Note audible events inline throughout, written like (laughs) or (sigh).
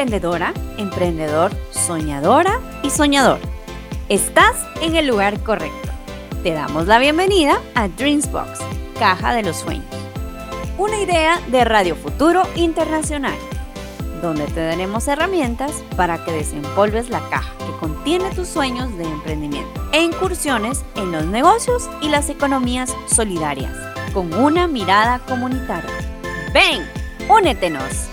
Hola, ¿eres emprendedora, emprendedor, soñadora y soñador? Estás en el lugar correcto. Te damos la bienvenida a Dreamsbox, Caja de los Sueños. Una idea de Radio Futuro Internacional, donde te daremos herramientas para que desempolves la caja que contiene tus sueños de emprendimiento e incursiones en los negocios y las economías solidarias, con una mirada comunitaria. Ven, únetenos.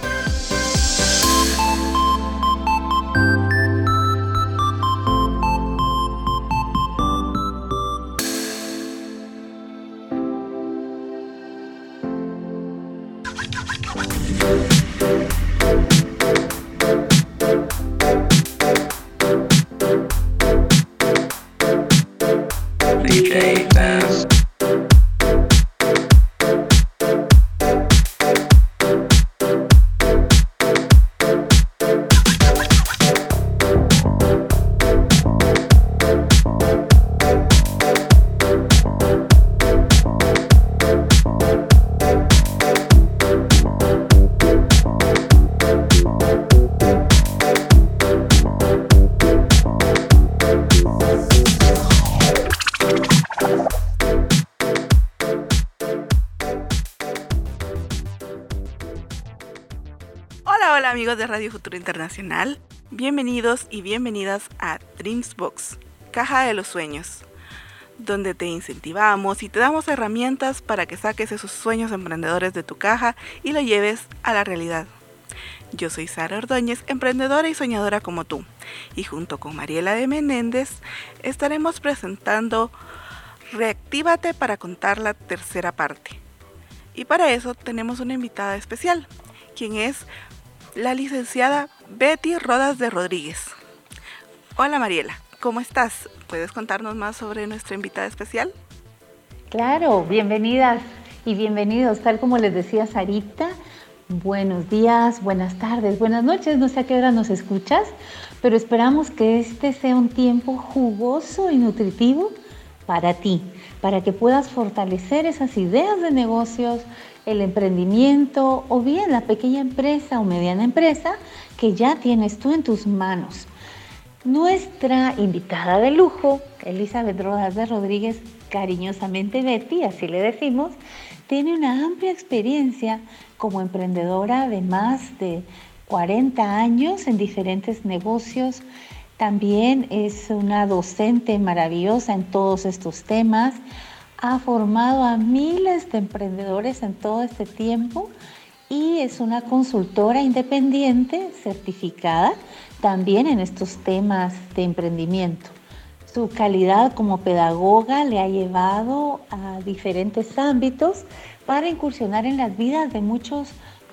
De Radio Futuro Internacional, bienvenidos y bienvenidas a Dreamsbox, Caja de los Sueños, donde te incentivamos y te damos herramientas para que saques esos sueños emprendedores de tu caja y lo lleves a la realidad. Yo soy Sara Ordóñez, emprendedora y soñadora como tú, y junto con Mariela de Menéndez estaremos presentando Reactívate para contar la tercera parte. Y para eso tenemos una invitada especial, quien es la licenciada Betty Rodas de Rodríguez. Hola Mariela, ¿cómo estás? ¿Puedes contarnos más sobre nuestra invitada especial? Claro, bienvenidas y bienvenidos, tal como les decía Sarita. Buenos días, buenas tardes, buenas noches, no sé a qué hora nos escuchas, pero esperamos que este sea un tiempo jugoso y nutritivo para ti, para que puedas fortalecer esas ideas de negocios, el emprendimiento o bien la pequeña empresa o mediana empresa que ya tienes tú en tus manos. Nuestra invitada de lujo, Elizabeth Rodas de Rodríguez, cariñosamente Betty, así le decimos, tiene una amplia experiencia como emprendedora de más de 40 años en diferentes negocios. También es una docente maravillosa en todos estos temas ha formado a miles de emprendedores en todo este tiempo y es una consultora independiente certificada también en estos temas de emprendimiento. Su calidad como pedagoga le ha llevado a diferentes ámbitos para incursionar en las vidas de muchos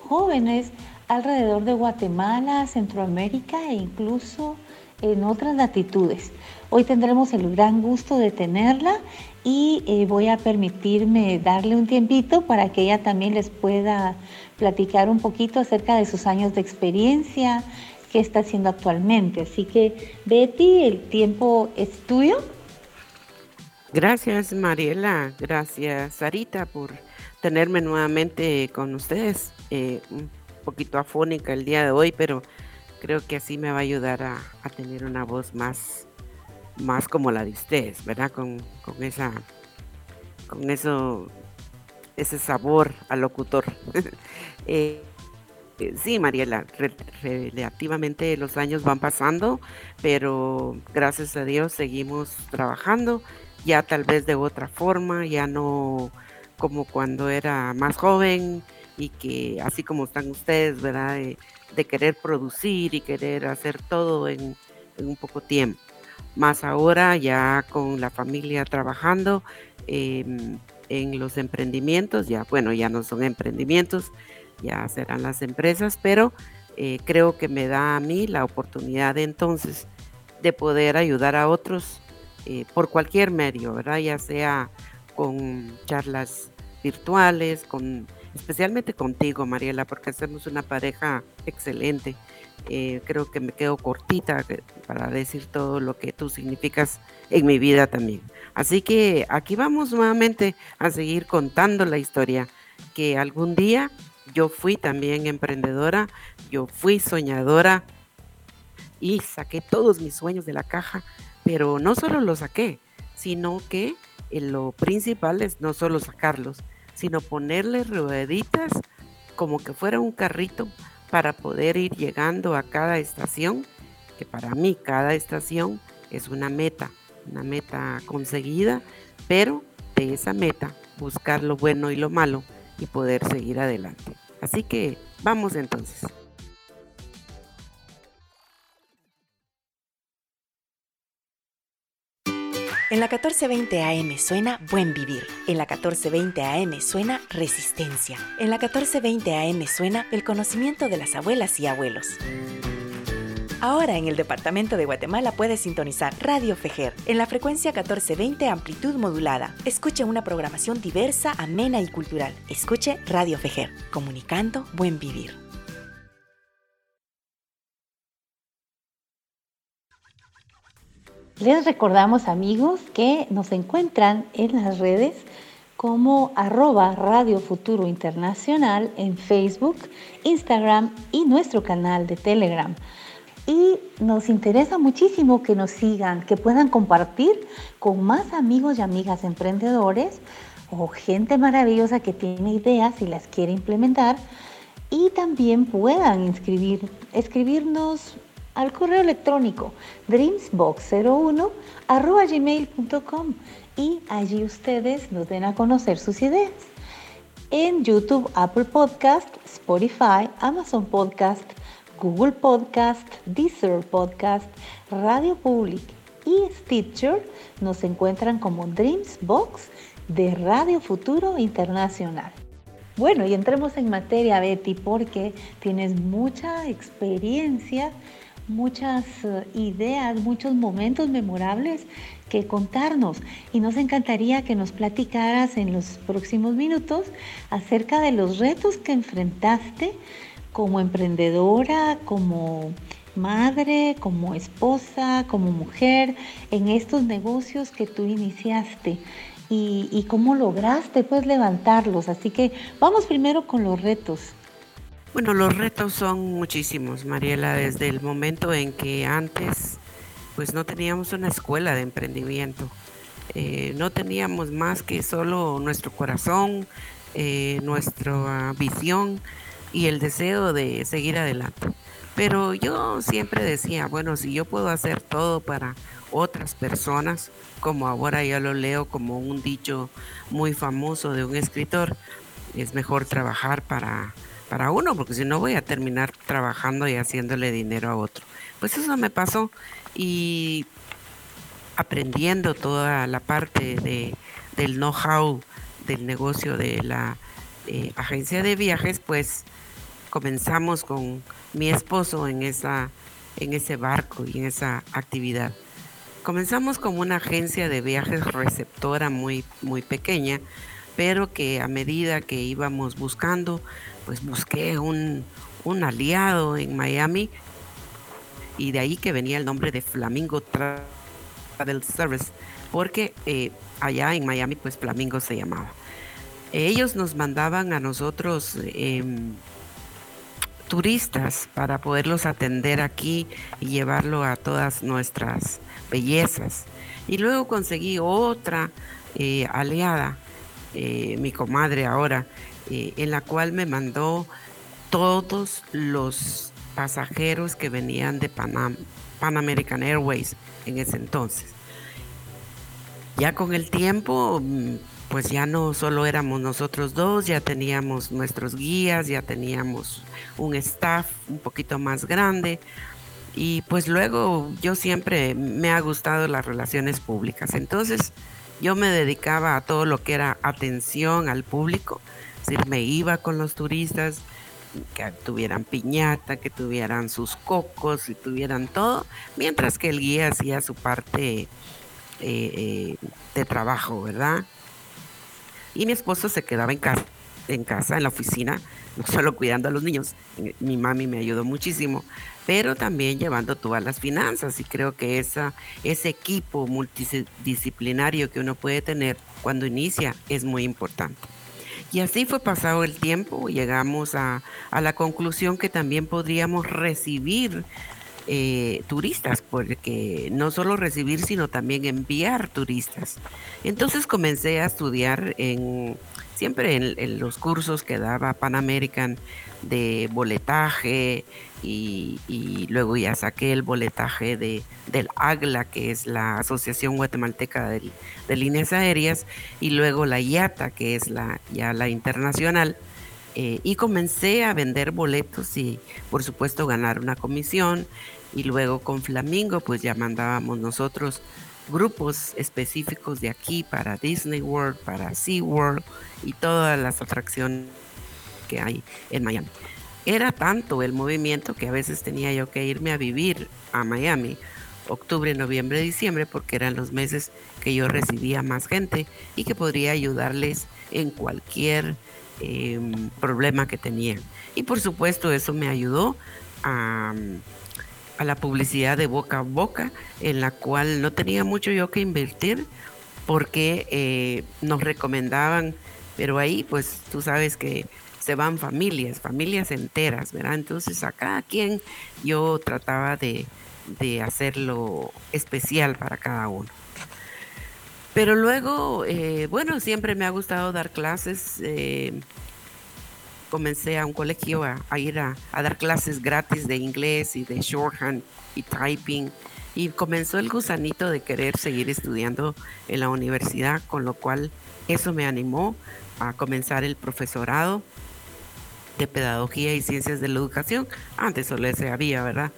jóvenes alrededor de Guatemala, Centroamérica e incluso en otras latitudes. Hoy tendremos el gran gusto de tenerla y eh, voy a permitirme darle un tiempito para que ella también les pueda platicar un poquito acerca de sus años de experiencia, qué está haciendo actualmente. Así que Betty, el tiempo es tuyo. Gracias Mariela, gracias Sarita por tenerme nuevamente con ustedes. Eh, un poquito afónica el día de hoy, pero creo que así me va a ayudar a, a tener una voz más más como la de ustedes, ¿verdad? Con, esa, con eso, ese sabor al locutor. (laughs) Eh, eh, sí, Mariela, relativamente los años van pasando, pero gracias a Dios seguimos trabajando, ya tal vez de otra forma, ya no como cuando era más joven y que así como están ustedes, ¿verdad? De, querer producir y querer hacer todo en un poco tiempo más ahora ya con la familia trabajando em, en los emprendimientos, ya bueno, ya no son emprendimientos, ya serán las empresas, pero eh, creo que me da a mí la oportunidad entonces de poder ayudar a otros eh, por cualquier medio, ¿verdad? Ya sea con charlas virtuales, con especialmente contigo, Mariela, porque hacemos una pareja excelente. Eh, creo que me quedo cortita para decir todo lo que tú significas en mi vida también. Así que aquí vamos nuevamente a seguir contando la historia que algún día yo fui también emprendedora, yo fui soñadora y saqué todos mis sueños de la caja, pero no solo los saqué, sino que eh, lo principal es no solo sacarlos, sino ponerle rueditas como que fuera un carrito para poder ir llegando a cada estación, que para mí cada estación es una meta, una meta conseguida, pero de esa meta buscar lo bueno y lo malo y poder seguir adelante. Así que vamos entonces. En la 1420 AM suena Buen Vivir. En la 1420 AM suena Resistencia. En la 1420 AM suena el conocimiento de las abuelas y abuelos. Ahora en el departamento de Guatemala puedes sintonizar Radio Fejer en la frecuencia 1420 amplitud modulada. Escuche una programación diversa, amena y cultural. Escuche Radio Fejer, comunicando buen vivir. Les recordamos amigos que nos encuentran en las redes como arroba Radio Futuro Internacional en Facebook, Instagram y nuestro canal de Telegram. Y nos interesa muchísimo que nos sigan, que puedan compartir con más amigos y amigas emprendedores o gente maravillosa que tiene ideas y las quiere implementar y también puedan inscribir, escribirnos al correo electrónico dreamsbox01 gmail.com y allí ustedes nos den a conocer sus ideas. En YouTube, Apple Podcast, Spotify, Amazon Podcast, Google Podcast, Deezer Podcast, Radio Public y Stitcher nos encuentran como Dreamsbox de Radio Futuro Internacional. Bueno, y entremos en materia, Betty, porque tienes mucha experiencia muchas eh, ideas, muchos momentos memorables que contarnos y nos encantaría que nos platicaras en los próximos minutos acerca de los retos que enfrentaste como emprendedora, como madre, como esposa, como mujer en estos negocios que tú iniciaste. Y, y cómo lograste pues levantarlos. Así que vamos primero con los retos. Bueno, los retos son muchísimos, Mariela, desde el momento en que antes pues no teníamos una escuela de emprendimiento. Eh, no teníamos más que solo nuestro corazón, eh, nuestra visión y el deseo de seguir adelante. Pero yo siempre decía, bueno, si yo puedo hacer todo para otras personas, como ahora ya lo leo como un dicho muy famoso de un escritor, es mejor trabajar para para uno, porque si no voy a terminar trabajando y haciéndole dinero a otro. Pues eso me pasó y aprendiendo toda la parte de, del know-how del negocio de la eh, agencia de viajes, pues comenzamos con mi esposo en esa en ese barco y en esa actividad. Comenzamos como una agencia de viajes receptora muy muy pequeña, pero que a medida que íbamos buscando pues busqué un, aliado en Miami y de ahí que venía el nombre de Flamingo Travel Service, porque eh, allá en Miami pues Flamingo se llamaba. Ellos nos mandaban a nosotros em, turistas para poderlos atender aquí y llevarlo a todas nuestras bellezas. Y luego conseguí otra eh, aliada, eh, mi comadre ahora, eh, en la cual me mandó todos los pasajeros que venían de Pan American Airways en ese entonces. Ya con el tiempo, mm, pues ya no solo éramos nosotros dos, ya teníamos nuestros guías, ya teníamos un staff un poquito más grande. Y pues luego yo siempre me ha gustado las relaciones públicas. Entonces yo me dedicaba a todo lo que era atención al público decir, me iba con los turistas que tuvieran piñata, que tuvieran sus cocos y tuvieran todo, mientras que el guía hacía su parte eh, eh, de trabajo, ¿verdad? Y mi esposo se quedaba en casa, en casa, en la oficina, no solo cuidando a los niños, mi mami me ayudó muchísimo, pero también llevando todas las finanzas y creo que ese equipo multidisciplinario que uno puede tener cuando inicia es muy importante. Y así fue pasado el tiempo, llegamos a, a la conclusión que también podríamos recibir eh, turistas, porque no solo recibir, sino también enviar turistas. Entonces comencé a estudiar en siempre en, los cursos que daba Pan American de boletaje y, luego ya saqué el boletaje de, del AGLA, que es la Asociación Guatemalteca de, Líneas Aéreas, y luego la IATA, que es la, ya la internacional. Eh, y comencé a vender boletos y por supuesto ganar una comisión y luego con Flamingo pues ya mandábamos nosotros grupos específicos de aquí para Disney World, para SeaWorld y todas las atracciones que hay en Miami. Era tanto el movimiento que a veces tenía yo que irme a vivir a Miami, octubre, noviembre, diciembre, porque eran los meses que yo recibía más gente y que podría ayudarles en cualquier em, problema que tenían. Y por supuesto eso me ayudó a a la publicidad de boca a boca, en la cual no tenía mucho yo que invertir porque eh, nos recomendaban, pero ahí pues tú sabes que se van familias, familias enteras, ¿verdad? Entonces a cada quien yo trataba de, hacerlo especial para cada uno. Pero luego, eh, bueno, siempre me ha gustado dar clases. Eh, comencé a un colegio a, ir a, dar clases gratis de inglés y de shorthand y typing. Y comenzó el gusanito de querer seguir estudiando en la universidad, con lo cual eso me animó a comenzar el profesorado de pedagogía y ciencias de la educación. Antes solo ese había, ¿verdad?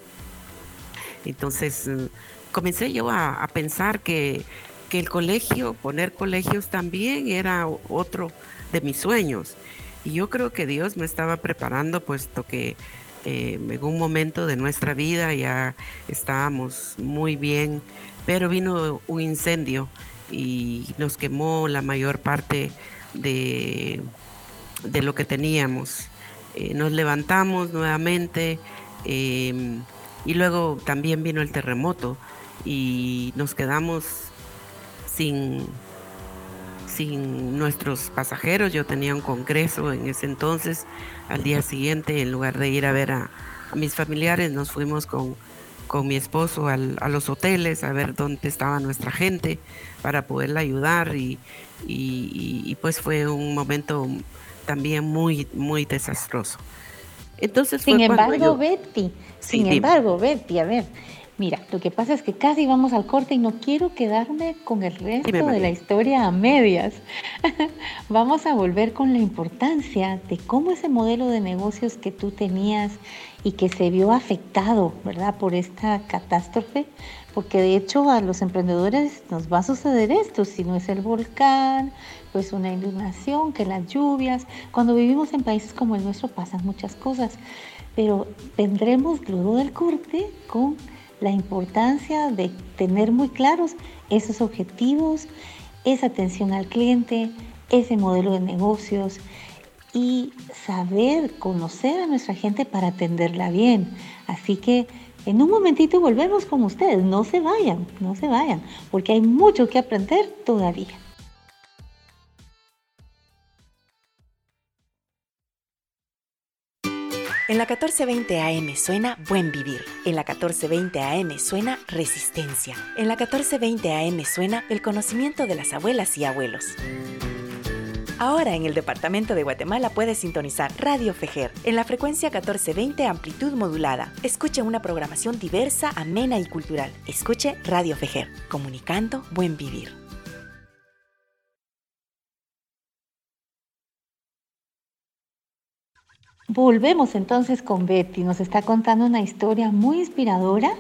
Entonces mm, comencé yo a, a pensar que, que el colegio, poner colegios también era otro de mis sueños. Y yo creo que Dios me estaba preparando, puesto que eh, en un momento de nuestra vida ya estábamos muy bien, pero vino un incendio y nos quemó la mayor parte de, de lo que teníamos. Eh, nos levantamos nuevamente em, y luego también vino el terremoto y nos quedamos sin sin nuestros pasajeros. Yo tenía un congreso en ese entonces. Al día siguiente, en lugar de ir a ver a, mis familiares, nos fuimos con, con mi esposo a los hoteles a ver dónde estaba nuestra gente para poderla ayudar y, y, pues fue un momento también muy, muy desastroso. Entonces sin embargo, Betty, sin embargo, Betty, a ver, Mira, lo que pasa es que casi vamos al corte y no quiero quedarme con el resto de la historia a medias. (laughs) vamos a volver con la importancia de cómo ese modelo de negocios que tú tenías y que se vio afectado, ¿verdad? Por esta catástrofe, porque de hecho a los emprendedores nos va a suceder esto, si no es el volcán, pues una inundación, que las lluvias. Cuando vivimos en países como el nuestro pasan muchas cosas, pero vendremos luego del corte con la importancia de tener muy claros esos objetivos, esa atención al cliente, ese modelo de negocios y saber conocer a nuestra gente para atenderla bien. Así que en un momentito volvemos con ustedes. No se vayan, no se vayan, porque hay mucho que aprender todavía. En la 1420 AM suena Buen Vivir. En la 1420 AM suena Resistencia. En la 1420 AM suena el conocimiento de las abuelas y abuelos. Ahora en el departamento de Guatemala puedes sintonizar Radio Fejer en la frecuencia 1420 amplitud modulada. Escuche una programación diversa, amena y cultural. Escuche Radio Fejer, comunicando buen vivir. Volvemos entonces con Betty, nos está contando una historia muy inspiradora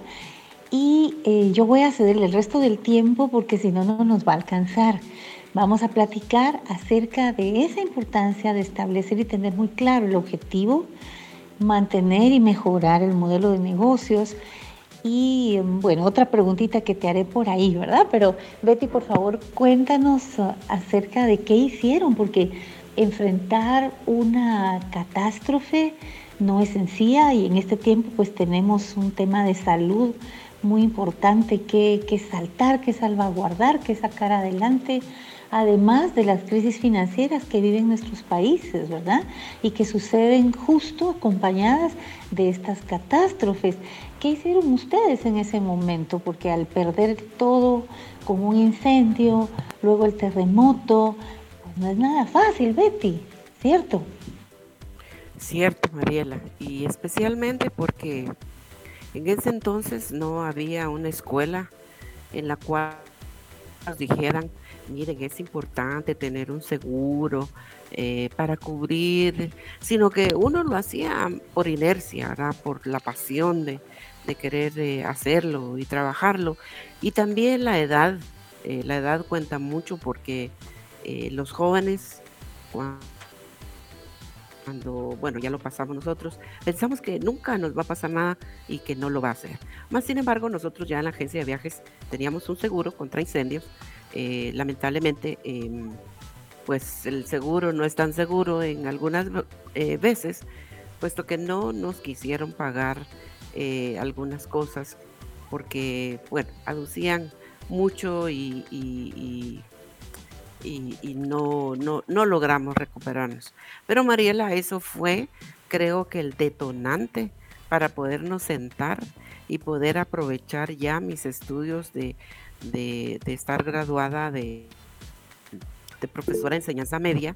y eh, yo voy a cederle el resto del tiempo porque si no, no nos va a alcanzar. Vamos a platicar acerca de esa importancia de establecer y tener muy claro el objetivo, mantener y mejorar el modelo de negocios. Y bueno, otra preguntita que te haré por ahí, ¿verdad? Pero Betty, por favor, cuéntanos uh, acerca de qué hicieron, porque enfrentar una catástrofe no es sencilla y en este tiempo pues tenemos un tema de salud muy importante que, que saltar, que salvaguardar, que sacar adelante. además de las crisis financieras que viven nuestros países, ¿verdad? Y que suceden justo acompañadas de estas catástrofes. ¿Qué hicieron ustedes en ese momento? Porque al perder todo como un incendio, luego el terremoto, no es nada fácil, Betty, ¿cierto? Cierto, Mariela, y especialmente porque en ese entonces no había una escuela en la cual nos dijeran, miren, es importante tener un seguro eh, para cubrir, sino que uno lo hacía por inercia, por la pasión de, querer eh, hacerlo y trabajarlo. Y también la edad, eh, la edad cuenta mucho porque los jóvenes, cuando bueno, ya lo pasamos nosotros, pensamos que nunca nos va a pasar nada y que no lo va a hacer. Más sin embargo, nosotros ya en la agencia de viajes teníamos un seguro contra incendios. Eh, lamentablemente, em, pues el seguro no es tan seguro en algunas eh, veces, puesto que no nos quisieron pagar eh, algunas cosas porque, bueno, aducían mucho y, no, no, no logramos recuperarnos. Pero Mariela, eso fue, creo que el detonante para podernos sentar y poder aprovechar ya mis estudios de, de, estar graduada de, de, profesora de enseñanza media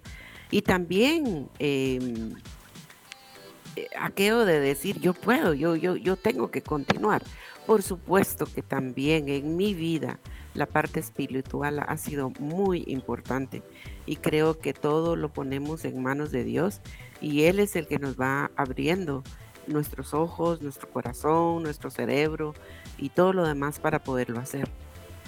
y también em, aquello de decir yo puedo, yo, yo, yo tengo que continuar. Por supuesto que también en mi vida la parte espiritual ha sido muy importante y creo que todo lo ponemos en manos de Dios y Él es el que nos va abriendo nuestros ojos, nuestro corazón, nuestro cerebro y todo lo demás para poderlo hacer.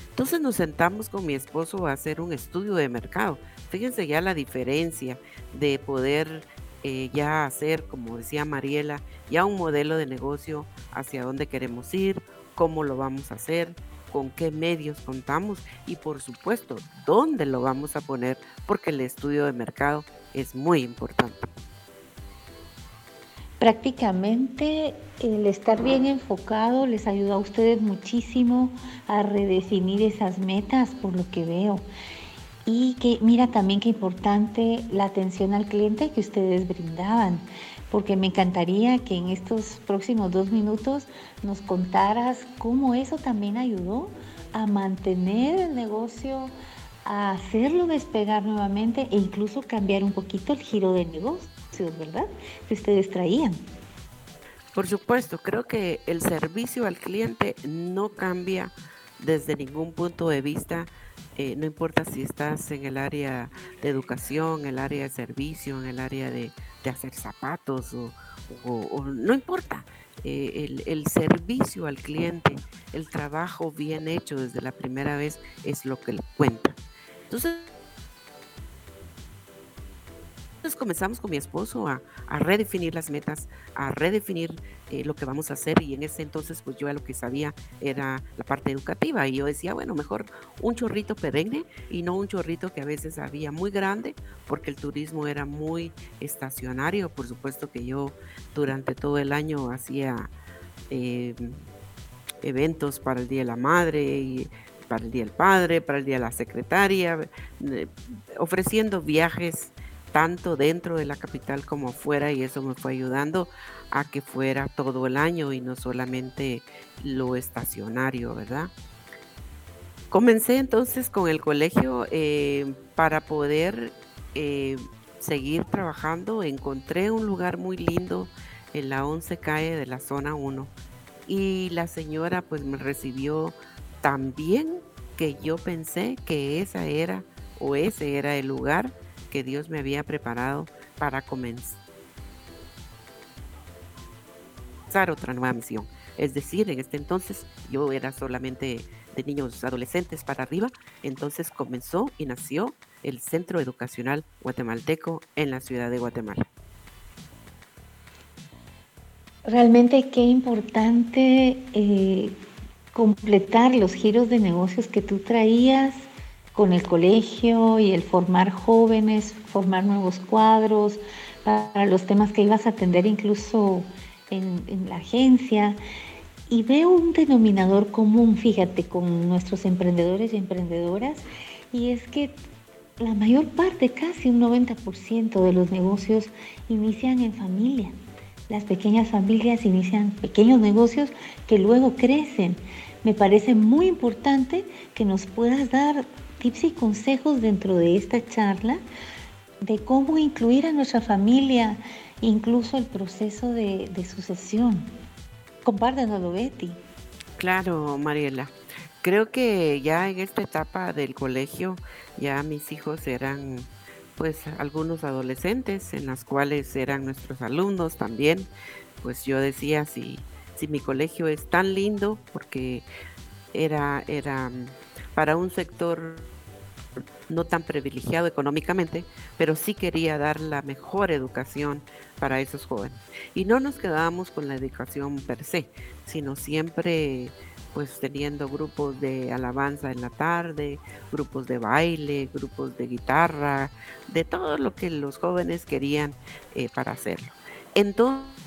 Entonces nos sentamos con mi esposo a hacer un estudio de mercado. Fíjense ya la diferencia de poder eh, ya hacer, como decía Mariela, ya un modelo de negocio hacia dónde queremos ir, cómo lo vamos a hacer, con qué medios contamos y por supuesto dónde lo vamos a poner porque el estudio de mercado es muy importante. Prácticamente el estar bien enfocado les ayuda a ustedes muchísimo a redefinir esas metas por lo que veo. Y que mira también qué importante la atención al cliente que ustedes brindaban porque me encantaría que en estos próximos dos minutos nos contaras cómo eso también ayudó a mantener el negocio, a hacerlo despegar nuevamente e incluso cambiar un poquito el giro de negocios, ¿verdad? Que ustedes traían. Por supuesto, creo que el servicio al cliente no cambia desde ningún punto de vista, eh, no importa si estás en el área de educación, en el área de servicio, en el área de hacer zapatos o, no importa. Eh, el, el, servicio al cliente, el trabajo bien hecho desde la primera vez es lo que cuenta. Entonces, entonces comenzamos con mi esposo a, redefinir las metas, a redefinir eh, lo que vamos a hacer y en ese entonces pues yo lo que sabía era la parte educativa y yo decía, bueno, mejor un chorrito perenne y no un chorrito que a veces había muy grande porque el turismo era muy estacionario. Por supuesto que yo durante todo el año hacía eh, eventos para el Día de la Madre y para el Día del Padre, para el Día de la Secretaria, eh, ofreciendo viajes tanto dentro de la capital como afuera y eso me fue ayudando a que fuera todo el año y no solamente lo estacionario, ¿verdad? Comencé entonces con el colegio eh, para poder eh, seguir trabajando. Encontré un lugar muy lindo en la 11 calle de la zona 1 y la señora pues me recibió tan bien que yo pensé que esa era o ese era el lugar que Dios me había preparado para comenzar otra nueva misión. Es decir, en este entonces yo era solamente de niños adolescentes para arriba, entonces comenzó y nació el Centro Educacional Guatemalteco en la ciudad de Guatemala. Realmente qué importante eh, completar los giros de negocios que tú traías con el colegio y el formar jóvenes, formar nuevos cuadros para los temas que ibas a atender incluso en, la agencia. Y veo un denominador común, fíjate, con nuestros emprendedores y emprendedoras, y es que la mayor parte, casi un 90% de los negocios inician en familia. Las pequeñas familias inician pequeños negocios que luego crecen. Me parece muy importante que nos puedas dar tips y consejos dentro de esta charla de cómo incluir a nuestra familia, incluso el proceso de, sucesión. Compártanoslo, Betty. Claro, Mariela. Creo que ya en esta etapa del colegio ya mis hijos eran pues algunos adolescentes en las cuales eran nuestros alumnos también. Pues yo decía si si mi colegio es tan lindo porque era era para un sector no tan privilegiado económicamente, pero sí quería dar la mejor educación para esos jóvenes. Y no nos quedábamos con la educación per se, sino siempre pues teniendo grupos de alabanza en la tarde, grupos de baile, grupos de guitarra, de todo lo que los jóvenes querían eh, para hacerlo. Entonces,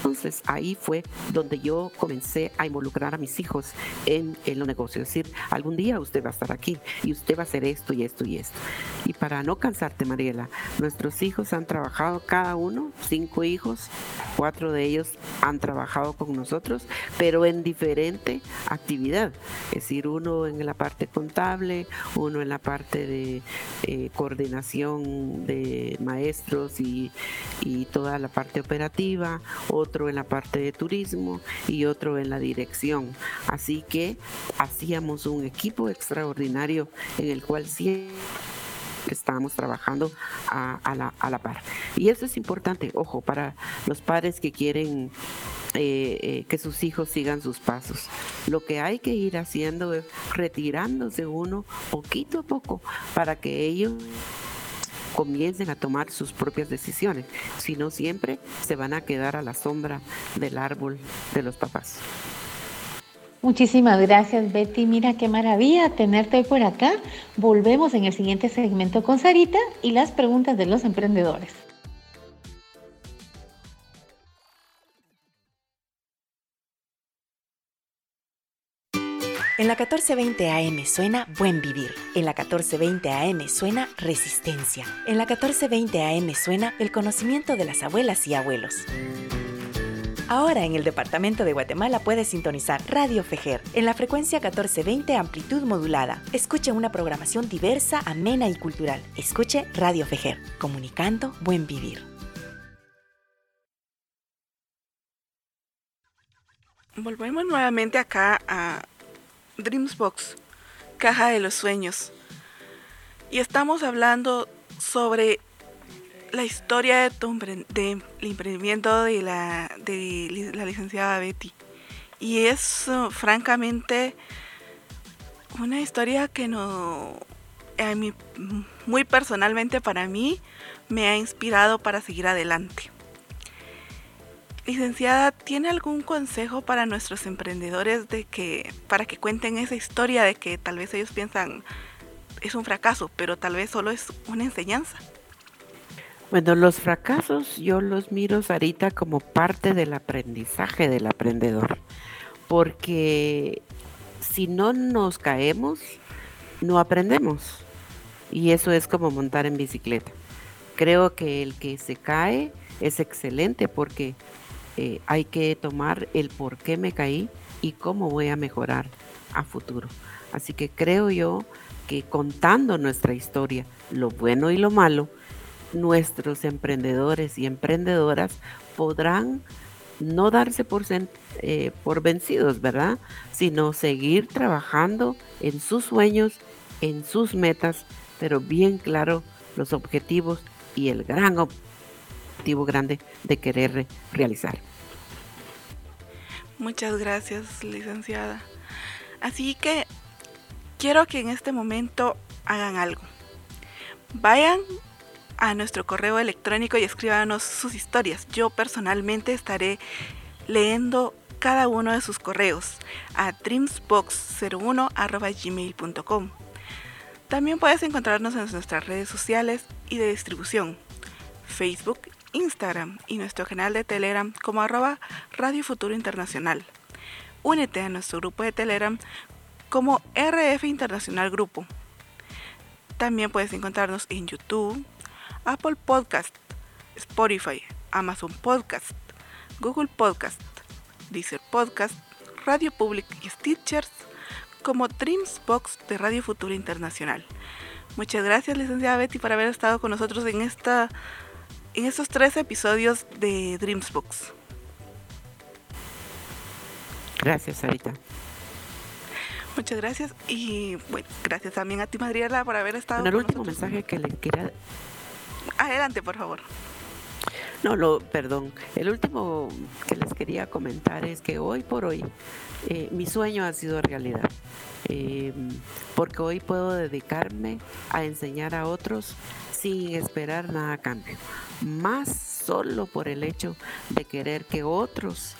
entonces ahí fue donde yo comencé a involucrar a mis hijos en, los negocios. Es decir, algún día usted va a estar aquí y usted va a hacer esto y esto y esto. Y para no cansarte, Mariela, nuestros hijos han trabajado cada uno, cinco hijos, cuatro de ellos han trabajado con nosotros, pero en diferente actividad. Es decir, uno en la parte contable, uno en la parte de eh, coordinación de maestros y, y toda la parte operativa, otro otro en la parte de turismo y otro en la dirección. Así que hacíamos un equipo extraordinario en el cual siempre estábamos trabajando a, la, a, la, par. Y eso es importante, ojo, para los padres que quieren eh, eh, que sus hijos sigan sus pasos. Lo que hay que ir haciendo es retirándose uno poquito a poco para que ellos comiencen a tomar sus propias decisiones, si no siempre se van a quedar a la sombra del árbol de los papás. Muchísimas gracias Betty, mira qué maravilla tenerte por acá. Volvemos en el siguiente segmento con Sarita y las preguntas de los emprendedores. La 1420 AM suena Buen Vivir. En la 1420 AM suena Resistencia. En la 1420 AM suena el conocimiento de las abuelas y abuelos. Ahora en el departamento de Guatemala puedes sintonizar Radio Fejer en la frecuencia 1420 amplitud modulada. Escuche una programación diversa, amena y cultural. Escuche Radio Fejer, comunicando buen vivir. Volvemos nuevamente acá a Dreamsbox, Caja de los Sueños. Y estamos hablando sobre la historia de del emprendimiento de la, de la licenciada Betty. Y es uh, francamente una historia que no, muy personalmente para mí me ha inspirado para seguir adelante. Licenciada, ¿tiene algún consejo para nuestros emprendedores de que para que cuenten esa historia de que tal vez ellos piensan es un fracaso, pero tal vez solo es una enseñanza? Bueno, los fracasos yo los miro, Sarita, como parte del aprendizaje del aprendedor, porque si no nos caemos, no aprendemos. Y eso es como montar en bicicleta. Creo que el que se cae es excelente porque eh, hay que tomar el por qué me caí y cómo voy a mejorar a futuro. Así que creo yo que contando nuestra historia, lo bueno y lo malo, nuestros emprendedores y emprendedoras podrán no darse por, eh, por vencidos, ¿verdad? Sino seguir trabajando en sus sueños, en sus metas, pero bien claro los objetivos y el gran objetivo grande de querer realizar. Muchas gracias, licenciada. Así que quiero que en este momento hagan algo. Vayan a nuestro correo electrónico y escríbanos sus historias. Yo personalmente estaré leyendo cada uno de sus correos a dreamsbox01.gmail.com. También puedes encontrarnos en nuestras redes sociales y de distribución, Facebook, Instagram y nuestro canal de Telegram como arroba Radio Futuro Internacional. Únete a nuestro grupo de Telegram como RF Internacional Grupo. También puedes encontrarnos en YouTube, Apple Podcast, Spotify, Amazon Podcast, Google Podcast, Deezer Podcast, Radio Public y Stitchers como Dreams Box de Radio Futura Internacional. Muchas gracias, licenciada Betty, por haber estado con nosotros en esta en estos tres episodios de Dreams Box. Gracias, Sarita. Muchas gracias y bueno, gracias también a ti, Madriela, por haber estado. el último mensaje que le quiera. Adelante, por favor. No, lo, perdón. El último que les quería comentar es que hoy por hoy eh, mi sueño ha sido realidad. Eh, porque hoy puedo dedicarme a enseñar a otros sin esperar nada a cambio. Más solo por el hecho de querer que otros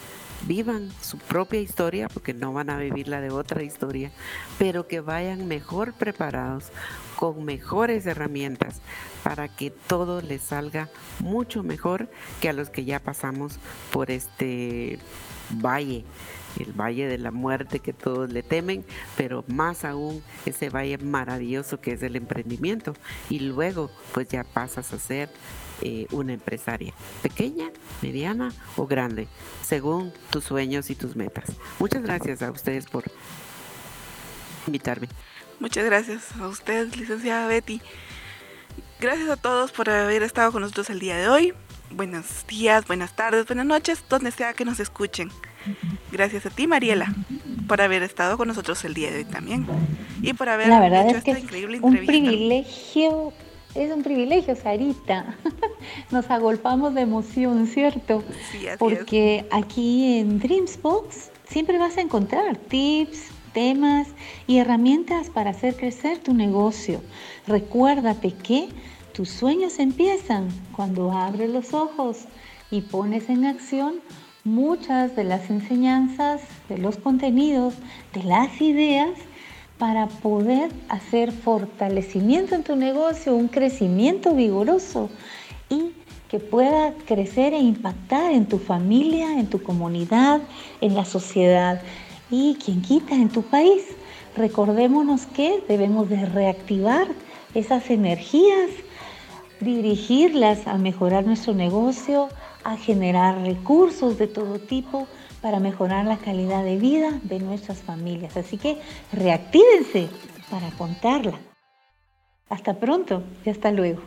vivan su propia historia, porque no van a vivir la de otra historia, pero que vayan mejor preparados, con mejores herramientas, para que todo les salga mucho mejor que a los que ya pasamos por este valle, el valle de la muerte que todos le temen, pero más aún ese valle maravilloso que es el emprendimiento. Y luego pues ya pasas a ser eh, una empresaria, pequeña, mediana o grande, según tus sueños y tus metas. Muchas gracias a ustedes por invitarme. Muchas gracias a usted, licenciada Betty. Gracias a todos por haber estado con nosotros el día de hoy. Buenos días, buenas tardes, buenas noches, donde sea que nos escuchen. Gracias a ti, Mariela, por haber estado con nosotros el día de hoy también. Y por haber La verdad es que increíble es un privilegio es un privilegio, Sarita. (laughs) Nos agolpamos de emoción, ¿cierto? Sí, Porque aquí en Dreamsbox siempre vas a encontrar tips, temas y herramientas para hacer crecer tu negocio. Recuérdate que tus sueños empiezan cuando abres los ojos y pones en acción muchas de las enseñanzas, de los contenidos, de las ideas para poder hacer fortalecimiento en tu negocio, un crecimiento vigoroso y que pueda crecer e impactar en tu familia, en tu comunidad, en la sociedad y quien quita en tu país. Recordémonos que debemos de reactivar esas energías, dirigirlas a mejorar nuestro negocio, a generar recursos de todo tipo para mejorar la calidad de vida de nuestras familias. Así que reactívense para contarla. Hasta pronto y hasta luego.